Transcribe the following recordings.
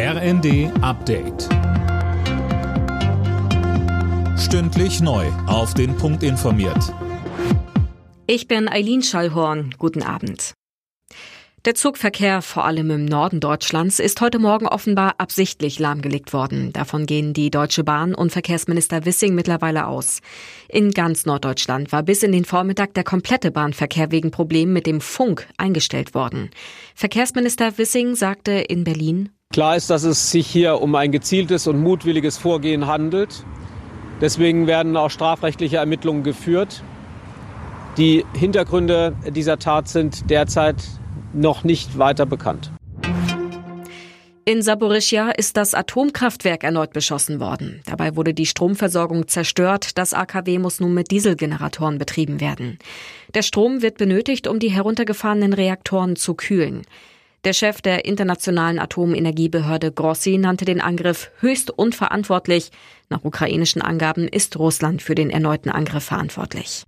RND Update. Stündlich neu. Auf den Punkt informiert. Ich bin Eileen Schallhorn. Guten Abend. Der Zugverkehr, vor allem im Norden Deutschlands, ist heute Morgen offenbar absichtlich lahmgelegt worden. Davon gehen die Deutsche Bahn und Verkehrsminister Wissing mittlerweile aus. In ganz Norddeutschland war bis in den Vormittag der komplette Bahnverkehr wegen Problemen mit dem Funk eingestellt worden. Verkehrsminister Wissing sagte in Berlin, Klar ist, dass es sich hier um ein gezieltes und mutwilliges Vorgehen handelt. Deswegen werden auch strafrechtliche Ermittlungen geführt. Die Hintergründe dieser Tat sind derzeit noch nicht weiter bekannt. In Saporischia ist das Atomkraftwerk erneut beschossen worden. Dabei wurde die Stromversorgung zerstört. Das AKW muss nun mit Dieselgeneratoren betrieben werden. Der Strom wird benötigt, um die heruntergefahrenen Reaktoren zu kühlen. Der Chef der Internationalen Atomenergiebehörde Grossi nannte den Angriff höchst unverantwortlich. Nach ukrainischen Angaben ist Russland für den erneuten Angriff verantwortlich.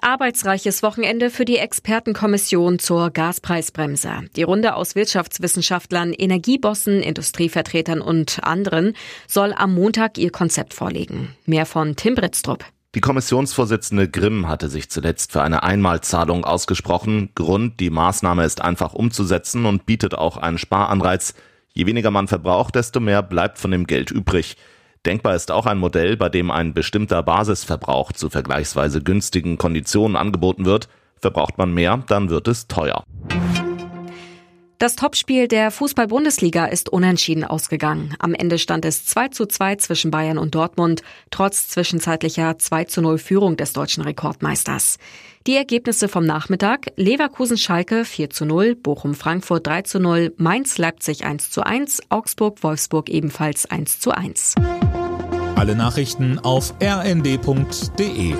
Arbeitsreiches Wochenende für die Expertenkommission zur Gaspreisbremse. Die Runde aus Wirtschaftswissenschaftlern, Energiebossen, Industrievertretern und anderen soll am Montag ihr Konzept vorlegen. Mehr von Tim Britztrup. Die Kommissionsvorsitzende Grimm hatte sich zuletzt für eine Einmalzahlung ausgesprochen. Grund, die Maßnahme ist einfach umzusetzen und bietet auch einen Sparanreiz. Je weniger man verbraucht, desto mehr bleibt von dem Geld übrig. Denkbar ist auch ein Modell, bei dem ein bestimmter Basisverbrauch zu vergleichsweise günstigen Konditionen angeboten wird. Verbraucht man mehr, dann wird es teuer. Das Topspiel der Fußball-Bundesliga ist unentschieden ausgegangen. Am Ende stand es 2 zu 2 zwischen Bayern und Dortmund, trotz zwischenzeitlicher 2 zu 0 Führung des deutschen Rekordmeisters. Die Ergebnisse vom Nachmittag Leverkusen-Schalke 4 zu 0, Bochum-Frankfurt 3 zu 0, Mainz-Leipzig 1 zu 1, Augsburg-Wolfsburg ebenfalls 1 zu 1. Alle Nachrichten auf rnd.de